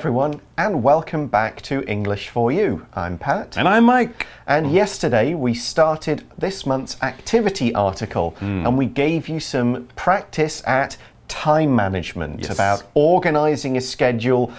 Everyone, and welcome back to English for You. I'm Pat. And I'm Mike. And yesterday we started this month's activity article Hmm. and we gave you some practice at time management Yes. about organizing a schedule,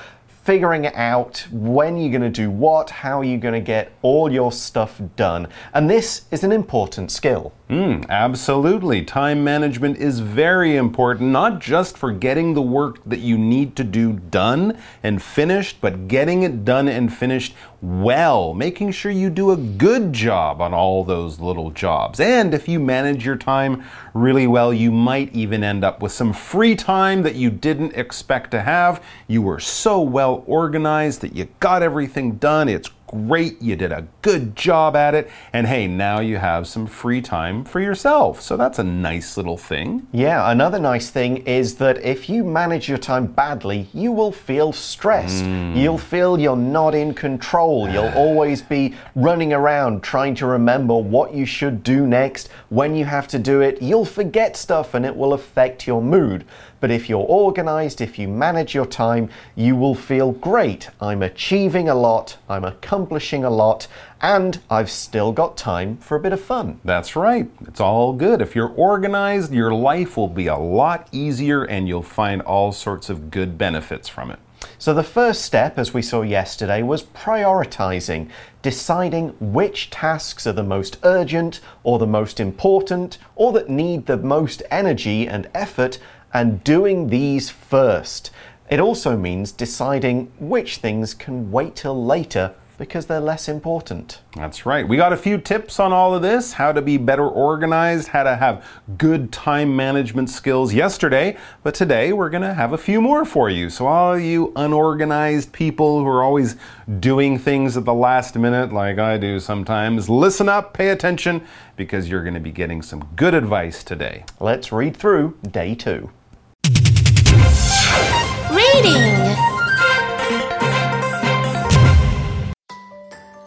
figuring out when you're going to do what, how you're going to get all your stuff done. And this is an important skill. Mm, absolutely. Time management is very important, not just for getting the work that you need to do done and finished, but getting it done and finished well, making sure you do a good job on all those little jobs. And if you manage your time really well, you might even end up with some free time that you didn't expect to have. You were so well organized that you got everything done. It's great. You did a good job at it. And hey, now you have some free time for yourself. So that's a nice little thing. Yeah, another nice thing is that if you manage your time badly, you will feel stressed. Mm. You'll feel you're not in control. You'll always be running around trying to remember what you should do next, when you have to do it. You'll forget stuff and it will affect your mood. But if you're organized, if you manage your time, you will feel great. I'm achieving a lot, I'm accomplishing a lot, and I've still got time for a bit of fun. That's right. It's all good. If you're organized, your life will be a lot easier and you'll find all sorts of good benefits from it. So, the first step, as we saw yesterday, was prioritizing, deciding which tasks are the most urgent or the most important or that need the most energy and effort, and doing these first. It also means deciding which things can wait till later because they're less important. That's right. We got a few tips on all of this how to be better organized, how to have good time management skills yesterday, but today we're going to have a few more for you. So, all you unorganized people who are always doing things at the last minute, like I do sometimes, listen up, pay attention, because you're going to be getting some good advice today. Let's read through day two.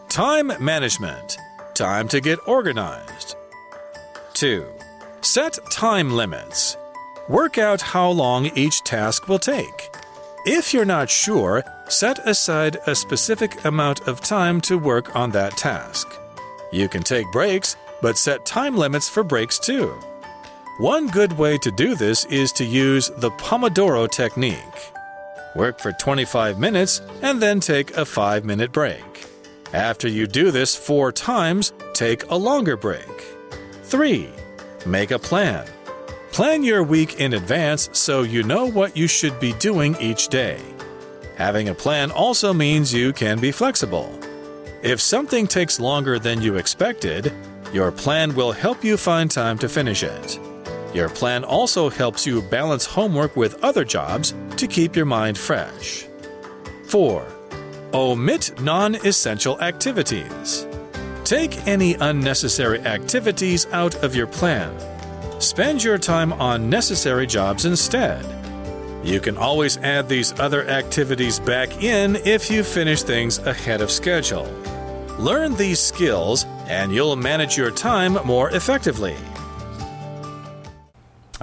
Time management. Time to get organized. 2. Set time limits. Work out how long each task will take. If you're not sure, set aside a specific amount of time to work on that task. You can take breaks, but set time limits for breaks too. One good way to do this is to use the Pomodoro technique. Work for 25 minutes and then take a 5 minute break. After you do this four times, take a longer break. 3. Make a plan. Plan your week in advance so you know what you should be doing each day. Having a plan also means you can be flexible. If something takes longer than you expected, your plan will help you find time to finish it. Your plan also helps you balance homework with other jobs to keep your mind fresh. 4. Omit non essential activities. Take any unnecessary activities out of your plan. Spend your time on necessary jobs instead. You can always add these other activities back in if you finish things ahead of schedule. Learn these skills and you'll manage your time more effectively.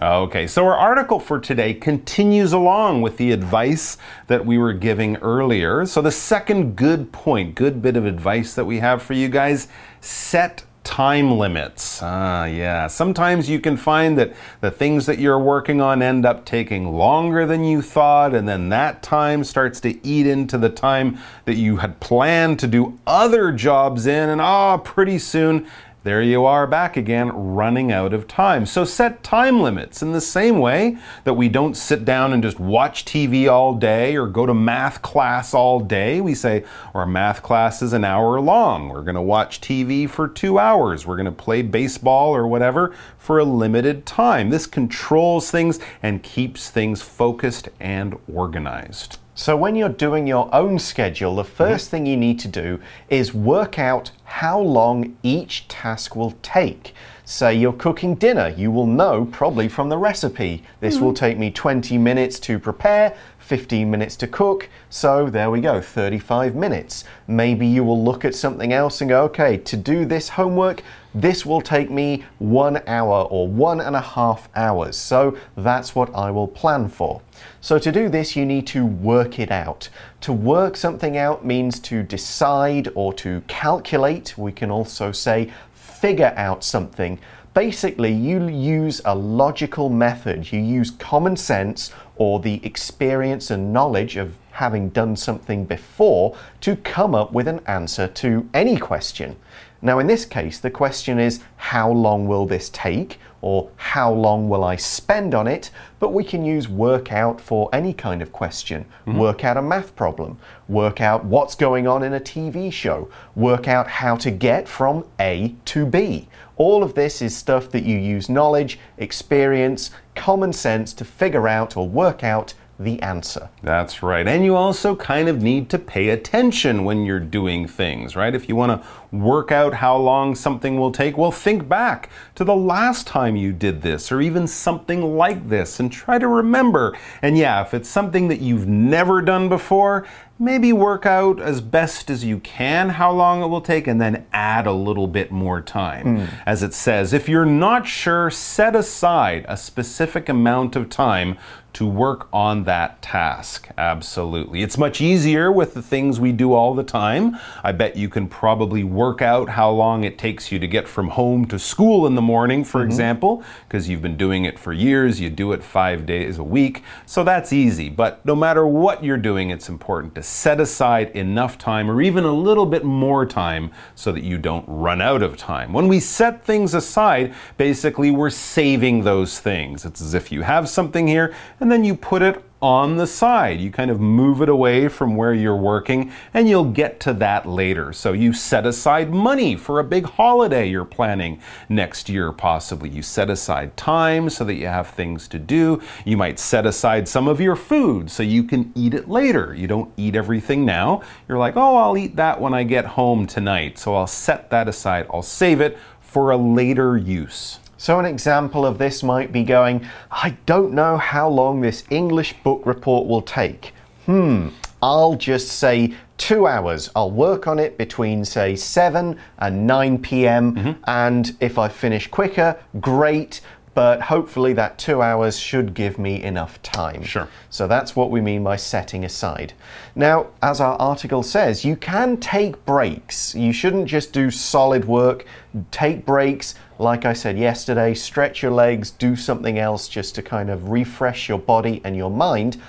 Okay, so our article for today continues along with the advice that we were giving earlier. So, the second good point, good bit of advice that we have for you guys set time limits. Ah, yeah. Sometimes you can find that the things that you're working on end up taking longer than you thought, and then that time starts to eat into the time that you had planned to do other jobs in, and ah, pretty soon there you are back again, running out of time. So set time limits in the same way that we don't sit down and just watch TV all day or go to math class all day. We say our math class is an hour long. We're going to watch TV for two hours. We're going to play baseball or whatever for a limited time. This controls things and keeps things focused and organized. So, when you're doing your own schedule, the mm-hmm. 1st thing you need to do is work out how long each task will take. Say you're cooking dinner, you will know probably from the recipe. This will mm-hmm. take me 20 minutes to prepare, 15 minutes to cook, so there we go, 35 minutes. Maybe you will look at something else and go, okay, to do this homework, this will take me one hour or one and a half hours. So that's what I will plan for. So to do this, you need to work it out. To work something out means to decide or to calculate. We can also say figure out something. Basically, you use a logical method. You use common sense or the experience and knowledge of having done something before to come up with an answer to any question. Now, in this case, the question is how long will this take? Or how long will I spend on it? But we can use work out for any kind of question. Mm -hmm. Work out a math problem. Work out what's going on in a TV show. Work out how to get from A to B. All of this is stuff that you use knowledge, experience, common sense to figure out or work out the answer. That's right. And you also kind of need to pay attention when you're doing things, right? If you want to work out how long something will take, well, think back to the last time you did this or even something like this and try to remember. And yeah, if it's something that you've never done before, maybe work out as best as you can how long it will take and then add a little bit more time. Mm. As it says, if you're not sure, set aside a specific amount of time to work on that task. Absolutely. It's much easier with the things we do all the time. I bet you can probably work out how long it takes you to get from home to school in the morning, for mm -hmm. example, because you've been doing it for years. You do it five days a week. So that's easy. But no matter what you're doing, it's important to set aside enough time or even a little bit more time so that you don't run out of time. When we set things aside, basically we're saving those things. It's as if you have something here and then you put it on the side. You kind of move it away from where you're working, and you'll get to that later. So you set aside money for a big holiday you're planning next year, possibly. You set aside time so that you have things to do. You might set aside some of your food so you can eat it later. You don't eat everything now. You're like, oh, I'll eat that when I get home tonight. So I'll set that aside, I'll save it for a later use. So, an example of this might be going, I don't know how long this English book report will take. Hmm, I'll just say two hours. I'll work on it between, say, 7 and 9 p.m. Mm -hmm. And if I finish quicker, great but hopefully that two hours should give me enough time. Sure. So that's what we mean by setting aside. Now, as our article says, you can take breaks. You shouldn't just do solid work. Take breaks, like I said yesterday, stretch your legs, do something else just to kind of refresh your body and your mind.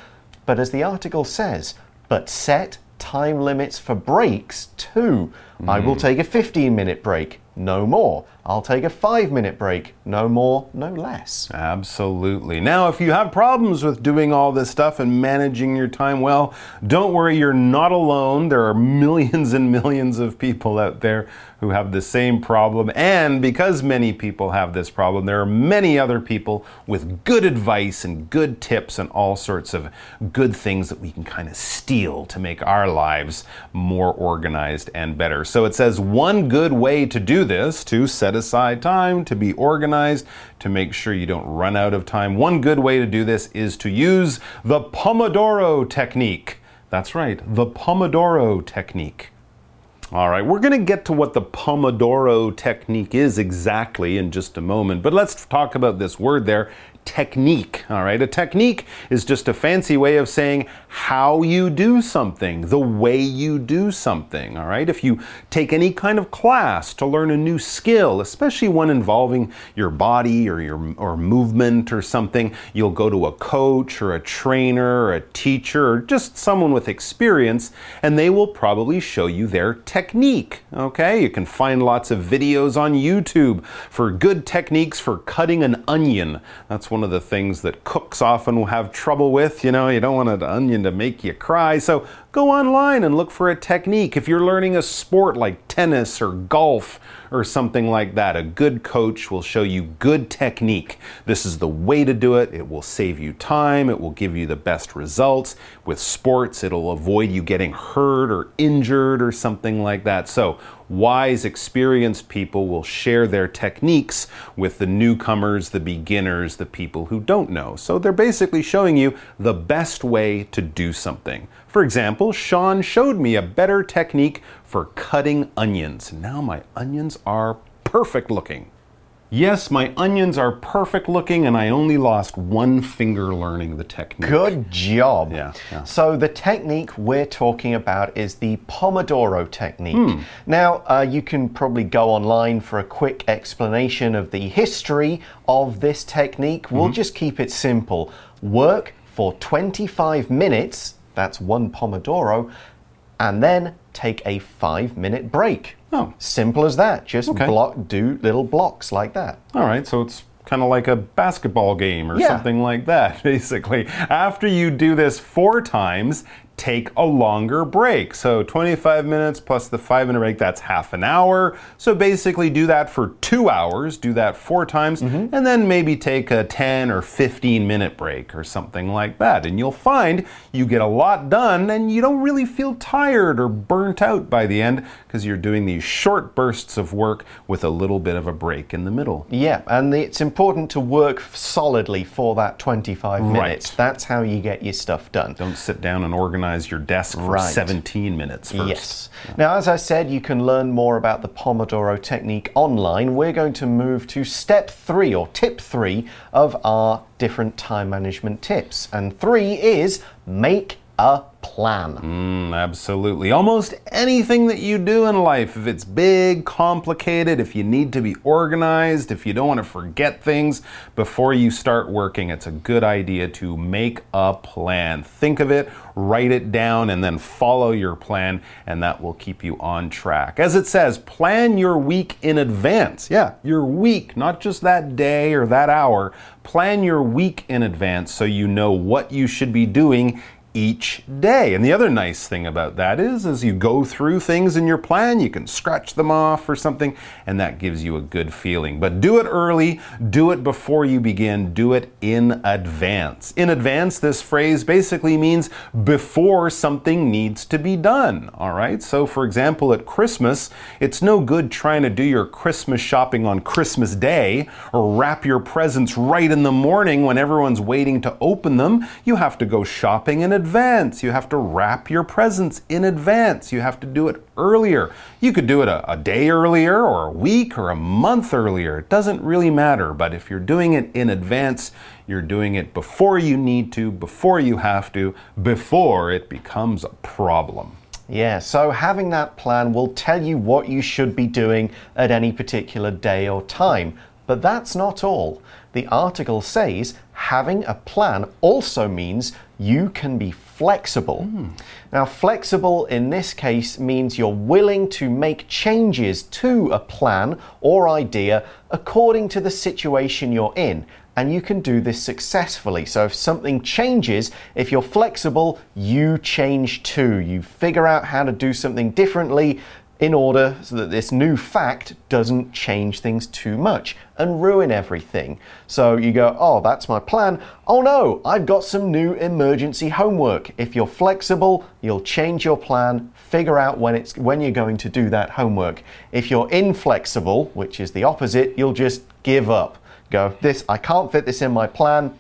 But as the article says, but set time limits for breaks too. Mm. I will mm. take a 15 minute break, no more. I'll take a five minute break. No more, no less. Absolutely. Now, if you have problems with doing all this stuff and managing your time well, don't worry, you're not alone. There are millions and millions of people out there who have the same problem. And because many people have this problem, there are many other people with good advice and good tips and all sorts of good things that we can kind of steal to make our lives more organized and better. So it says one good way to do this, to set set aside time to be organized to make sure you don't run out of time. One good way to do this is to use the Pomodoro technique. That's right, the Pomodoro technique. All right, we're going to get to what the Pomodoro technique is exactly in just a moment, but let's talk about this word there technique. All right, a technique is just a fancy way of saying how you do something, the way you do something. All right, if you take any kind of class to learn a new skill, especially one involving your body or your or movement or something, you'll go to a coach or a trainer or a teacher or just someone with experience, and they will probably show you their technique. Okay, you can find lots of videos on YouTube for good techniques for cutting an onion. That's one of the things that cooks often will have trouble with. You know, you don't want an onion to make you cry. So go online and look for a technique. If you're learning a sport like tennis or golf or something like that, a good coach will show you good technique. This is the way to do it. It will save you time, it will give you the best results. With sports, it'll avoid you getting hurt or injured or something like that. So, wise, experienced people will share their techniques with the newcomers, the beginners, the people who don't know. So they're basically showing you the best way to do something. For example, Sean showed me a better technique for cutting onions. Now my onions are perfect looking. Yes, my onions are perfect looking, and I only lost one finger learning the technique. Good job. Yeah, yeah. So, the technique we're talking about is the Pomodoro technique. Now, uh, you can probably go online for a quick explanation of the history of this technique. We'll just keep it simple work for 25 minutes, that's one Pomodoro, and then take a five minute break. Oh. Simple as that. Just Okay. block, do little blocks like that. All right, so it's kind of like a basketball game or Yeah. something like that, basically. After you do this four times, take a longer break. So 25 minutes plus the five minute break, that's half an hour. So basically, do that for two hours, do that four times, Mm-hmm. and then maybe take a 10 or 15 minute break or something like that. And you'll find you get a lot done and you don't really feel tired or burnt out by the end because you're doing these short bursts of work with a little bit of a break in the middle. Yeah, and it's important to work solidly for that 25 minutes. Right. That's how you get your stuff done. Don't sit down and organize your desk for Right. 17 minutes first. Yes. Now, as I said, you can learn more about the Pomodoro technique online. We're going to move to step three or tip three of our different time management tips. And three is make a plan. Mm, absolutely. Almost anything that you do in life, if it's big, complicated, if you need to be organized, if you don't want to forget things before you start working, it's a good idea to make a plan. Think of it, write it down, and then follow your plan, and that will keep you on track. As it says, plan your week in advance. Yeah, your week, not just that day or that hour. Plan your week in advance so you know what you should be doing each day. And the other nice thing about that is as you go through things in your plan, you can scratch them off or something, and that gives you a good feeling. But do it early, do it before you begin, do it in advance. In advance, this phrase basically means before something needs to be done. All right? So, for example, at Christmas, it's no good trying to do your Christmas shopping on Christmas Day or wrap your presents right in the morning when everyone's waiting to open them. You have to go shopping in advance. You have to wrap your presents in advance. You have to do it earlier. You could do it a, a day earlier or a week or a month earlier. It doesn't really matter, but if you're doing it in advance, you're doing it before you need to, before you have to, before it becomes a problem. Yeah, so having that plan will tell you what you should be doing at any particular day or time. But that's not all. The article says having a plan also means you can be flexible. Hmm. Now, flexible in this case means you're willing to make changes to a plan or idea according to the situation you're in and you can do this successfully. So if something changes, if you're flexible, you change too. You figure out how to do something differently in order so that this new fact doesn't change things too much and ruin everything. So you go, oh, that's my plan. Oh no, I've got some new emergency homework. If you're flexible, you'll change your plan, figure out when it's when you're going to do that homework. If you're inflexible, which is the opposite, you'll just give up go, this, I can't fit this in my plan,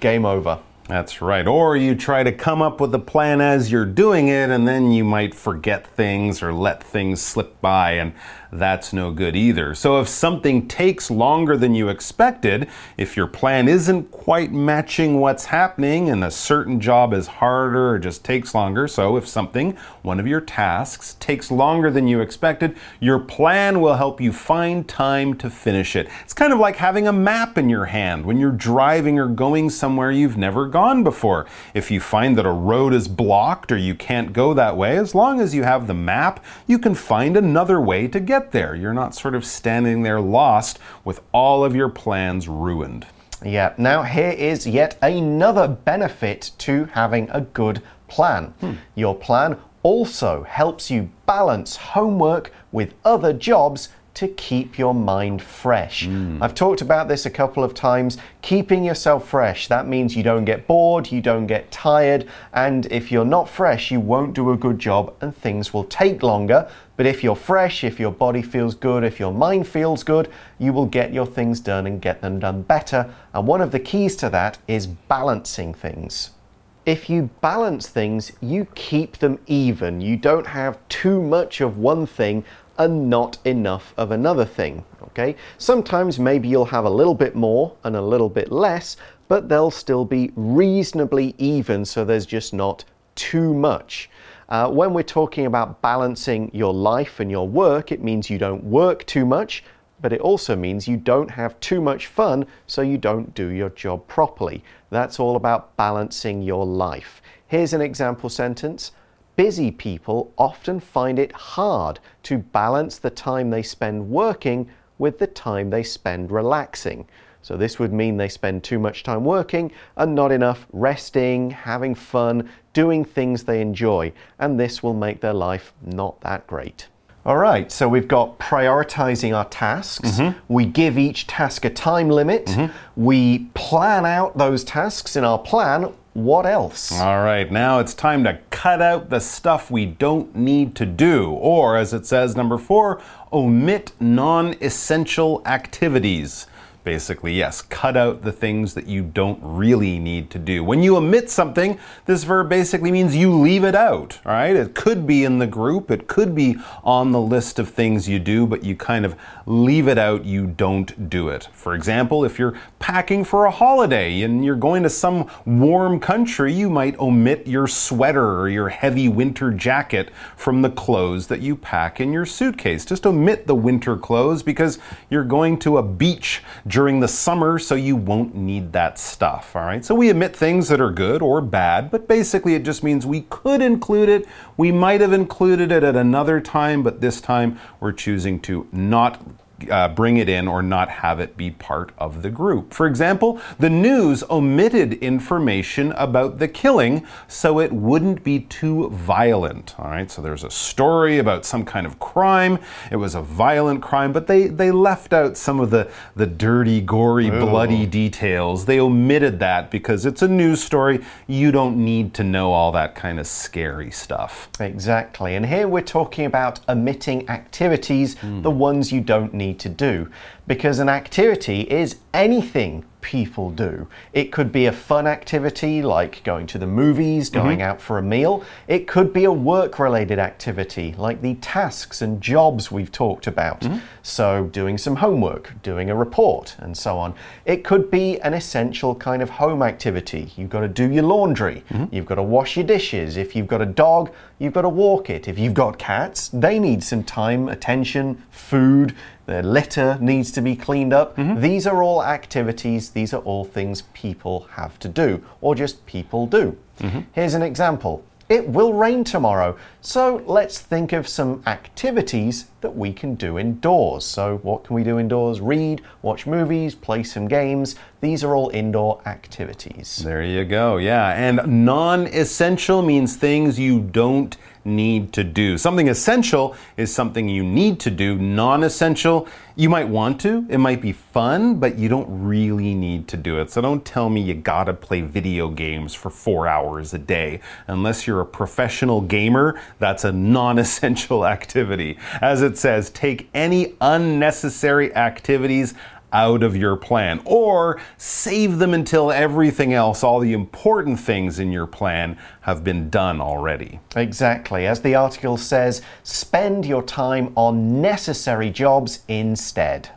game over. That's right. Or you try to come up with a plan as you're doing it, and then you might forget things or let things slip by, and that's no good either. So, if something takes longer than you expected, if your plan isn't quite matching what's happening, and a certain job is harder or just takes longer, so if something, one of your tasks, takes longer than you expected, your plan will help you find time to finish it. It's kind of like having a map in your hand when you're driving or going somewhere you've never gone before. If you find that a road is blocked or you can't go that way, as long as you have the map, you can find another way to get there. You're not sort of standing there lost with all of your plans ruined. Yeah, now here is yet another benefit to having a good plan. Hmm. Your plan also helps you balance homework with other jobs to keep your mind fresh. Hmm. I've talked about this a couple of times. Keeping yourself fresh, that means you don't get bored, you don't get tired, and if you're not fresh, you won't do a good job and things will take longer. But if you're fresh, if your body feels good, if your mind feels good, you will get your things done and get them done better. And one of the keys to that is balancing things. If you balance things, you keep them even. You don't have too much of one thing and not enough of another thing. Okay? Sometimes maybe you'll have a little bit more and a little bit less, but they'll still be reasonably even so there's just not too much. Uh, when we're talking about balancing your life and your work, it means you don't work too much, but it also means you don't have too much fun, so you don't do your job properly. That's all about balancing your life. Here's an example sentence Busy people often find it hard to balance the time they spend working with the time they spend relaxing. So, this would mean they spend too much time working and not enough resting, having fun, doing things they enjoy, and this will make their life not that great. All right, so we've got prioritizing our tasks. Mm-hmm. We give each task a time limit. Mm-hmm. We plan out those tasks in our plan. What else? All right, now it's time to cut out the stuff we don't need to do. Or, as it says, number four, omit non essential activities. Basically, yes, cut out the things that you don't really need to do. When you omit something, this verb basically means you leave it out, all right? It could be in the group, it could be on the list of things you do, but you kind of leave it out, you don't do it. For example, if you're packing for a holiday and you're going to some warm country, you might omit your sweater or your heavy winter jacket from the clothes that you pack in your suitcase. Just omit the winter clothes because you're going to a beach during the summer, so you won't need that stuff. All right, so we omit things that are good or bad, but basically it just means we could include it. We might have included it at another time, but this time we're choosing to not uh, bring it in or not have it be part of the group. For example, the news omitted information about the killing so it wouldn't be too violent. All right, so there's a story about some kind of crime. It was a violent crime, but they, they left out some of the, the dirty, gory, bloody details. They omitted that because it's a news story. You don't need to know all that kind of scary stuff. Exactly. And here we're talking about omitting activities, the ones you don't need to do. Because an activity is anything people do. It could be a fun activity like going to the movies, mm-hmm. going out for a meal. It could be a work related activity like the tasks and jobs we've talked about. Mm-hmm. So, doing some homework, doing a report, and so on. It could be an essential kind of home activity. You've got to do your laundry, mm-hmm. you've got to wash your dishes. If you've got a dog, you've got to walk it. If you've got cats, they need some time, attention, food. Their litter needs to be cleaned up. Mm-hmm. These are all activities, these are all things people have to do, or just people do. Mm-hmm. Here's an example it will rain tomorrow, so let's think of some activities that we can do indoors. So, what can we do indoors? Read, watch movies, play some games. These are all indoor activities. There you go. Yeah. And non essential means things you don't need to do. Something essential is something you need to do. Non essential, you might want to. It might be fun, but you don't really need to do it. So don't tell me you gotta play video games for four hours a day. Unless you're a professional gamer, that's a non essential activity. As it says, take any unnecessary activities out of your plan or save them until everything else, all the important things in your plan, have been done already. Exactly. As the article says, spend your time on necessary jobs instead.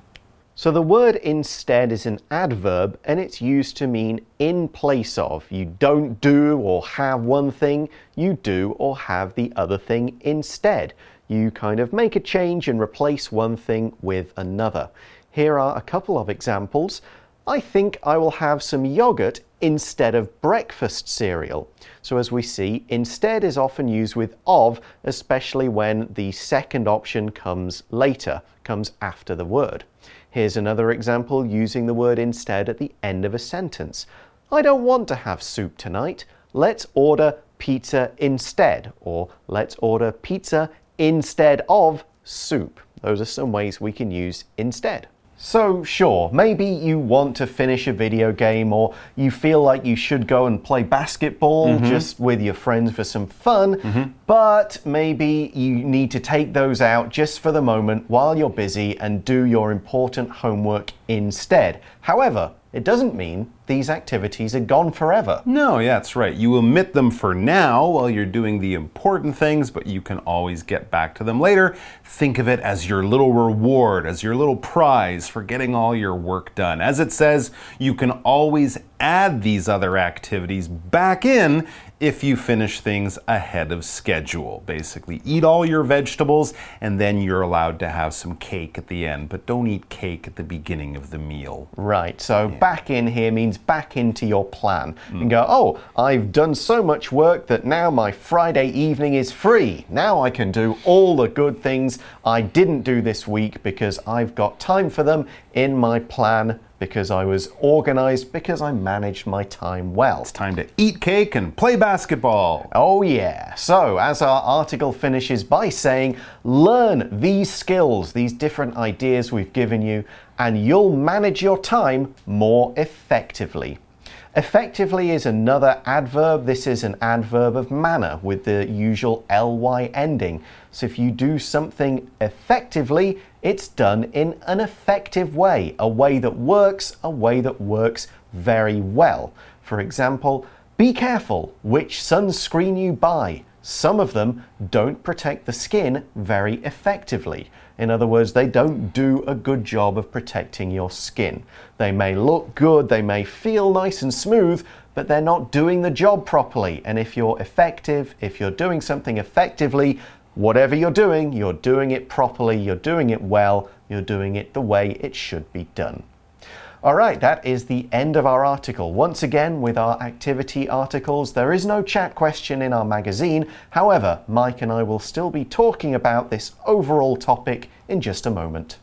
So the word instead is an adverb and it's used to mean in place of. You don't do or have one thing, you do or have the other thing instead. You kind of make a change and replace one thing with another. Here are a couple of examples. I think I will have some yogurt instead of breakfast cereal. So, as we see, instead is often used with of, especially when the second option comes later, comes after the word. Here's another example using the word instead at the end of a sentence. I don't want to have soup tonight. Let's order pizza instead, or let's order pizza instead of soup. those are some ways we can use instead. So, sure, maybe you want to finish a video game or you feel like you should go and play basketball mm-hmm. just with your friends for some fun, mm-hmm. but maybe you need to take those out just for the moment while you're busy and do your important homework instead. However, it doesn't mean these activities are gone forever. No, yeah, that's right. You omit them for now while you're doing the important things, but you can always get back to them later. Think of it as your little reward, as your little prize for getting all your work done. As it says, you can always add these other activities back in if you finish things ahead of schedule. Basically, eat all your vegetables and then you're allowed to have some cake at the end, but don't eat cake at the beginning of the meal. Right, so back in here means back into your plan and mm. go, oh, I've done so much work that now my Friday evening is free. Now I can do all the good things I didn't do this week because I've got time for them in my plan because I was organized, because I managed my time well. It's time to eat cake and play basketball. Oh, yeah. So, as our article finishes by saying, learn these skills, these different ideas we've given you, and you'll manage your time more effectively. Effectively is another adverb. This is an adverb of manner with the usual ly ending. So if you do something effectively, it's done in an effective way, a way that works, a way that works very well. For example, be careful which sunscreen you buy. Some of them don't protect the skin very effectively. In other words, they don't do a good job of protecting your skin. They may look good, they may feel nice and smooth, but they're not doing the job properly. And if you're effective, if you're doing something effectively, whatever you're doing, you're doing it properly, you're doing it well, you're doing it the way it should be done. All right, that is the end of our article. Once again, with our activity articles, there is no chat question in our magazine. However, Mike and I will still be talking about this overall topic in just a moment.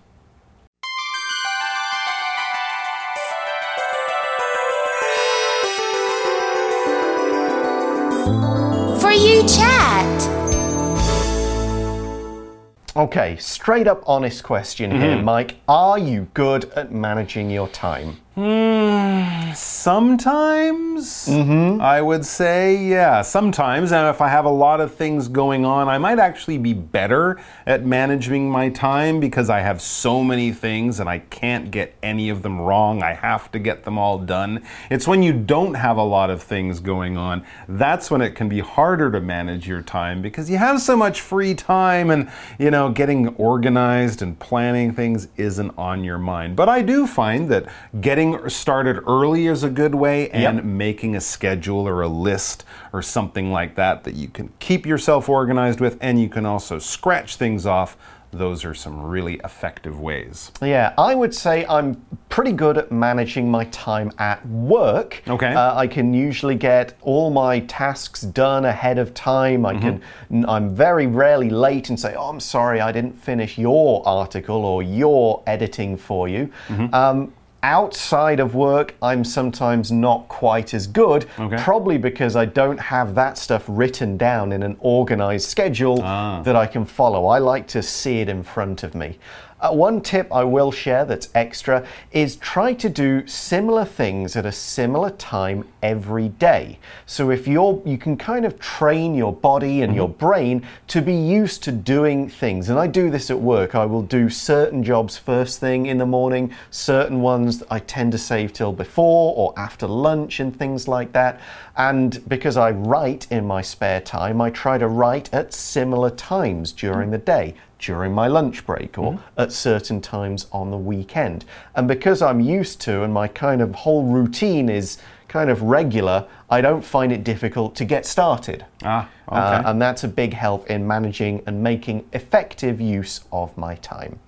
Okay, straight up honest question here, mm-hmm. Mike. Are you good at managing your time? Hmm, sometimes, mm-hmm. I would say, yeah, sometimes. And if I have a lot of things going on, I might actually be better at managing my time because I have so many things and I can't get any of them wrong. I have to get them all done. It's when you don't have a lot of things going on, that's when it can be harder to manage your time because you have so much free time and, you know, getting organized and planning things isn't on your mind. But I do find that getting started early is a good way and Yep. making a schedule or a list or something like that that you can keep yourself organized with and you can also scratch things off. Those are some really effective ways. Yeah, I would say I'm pretty good at managing my time at work. Okay. Uh, I can usually get all my tasks done ahead of time. I can. I'm very rarely late and say, "Oh, I'm sorry, I didn't finish your article or your editing for you." Um, Outside of work, I'm sometimes not quite as good, Okay. probably because I don't have that stuff written down in an organized schedule ah. that I can follow. I like to see it in front of me. Uh, one tip I will share that's extra is try to do similar things at a similar time every day. So if you're, you can kind of train your body and your brain to be used to doing things. And I do this at work. I will do certain jobs first thing in the morning, certain ones I tend to save till before or after lunch and things like that. And because I write in my spare time, I try to write at similar times during the day during my lunch break or at certain times on the weekend. And because I'm used to and my kind of whole routine is kind of regular, I don't find it difficult to get started. Ah, okay. Uh, and that's a big help in managing and making effective use of my time.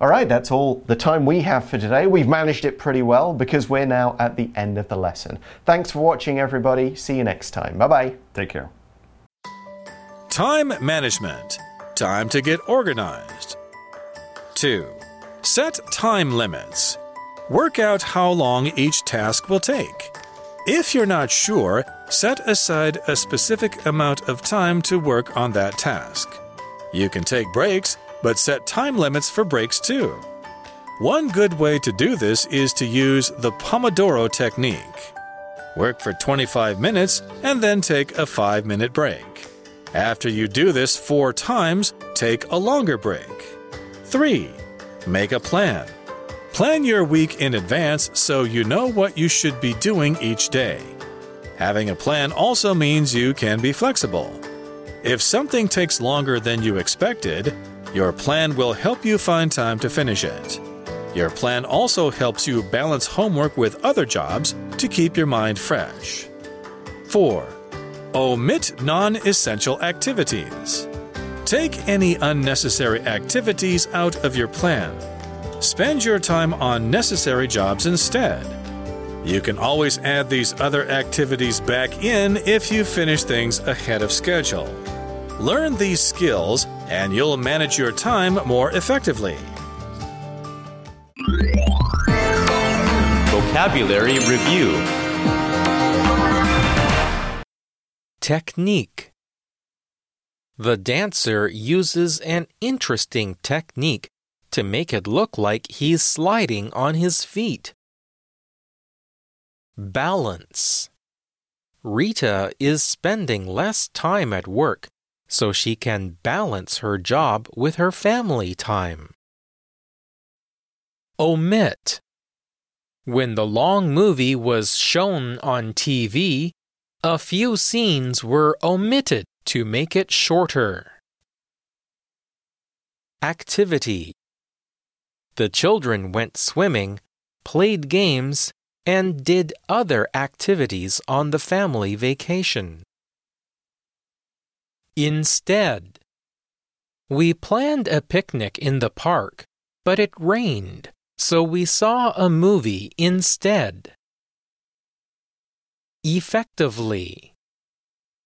All right, that's all the time we have for today. We've managed it pretty well because we're now at the end of the lesson. Thanks for watching, everybody. See you next time. Bye bye. Take care. Time management. Time to get organized. 2. Set time limits. Work out how long each task will take. If you're not sure, set aside a specific amount of time to work on that task. You can take breaks but set time limits for breaks too. One good way to do this is to use the Pomodoro technique. Work for 25 minutes and then take a 5 minute break. After you do this four times, take a longer break. 3. Make a plan. Plan your week in advance so you know what you should be doing each day. Having a plan also means you can be flexible. If something takes longer than you expected, your plan will help you find time to finish it. Your plan also helps you balance homework with other jobs to keep your mind fresh. 4. Omit non essential activities. Take any unnecessary activities out of your plan. Spend your time on necessary jobs instead. You can always add these other activities back in if you finish things ahead of schedule. Learn these skills and you'll manage your time more effectively. Vocabulary Review Technique The dancer uses an interesting technique to make it look like he's sliding on his feet. Balance Rita is spending less time at work so she can balance her job with her family time. Omit When the long movie was shown on TV, a few scenes were omitted to make it shorter. Activity The children went swimming, played games, and did other activities on the family vacation. Instead, we planned a picnic in the park, but it rained, so we saw a movie instead Effectively.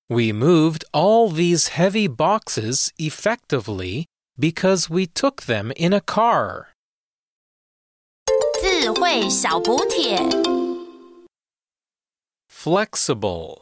We moved all these heavy boxes effectively because we took them in a car. 智慧小补帖。 Flexible.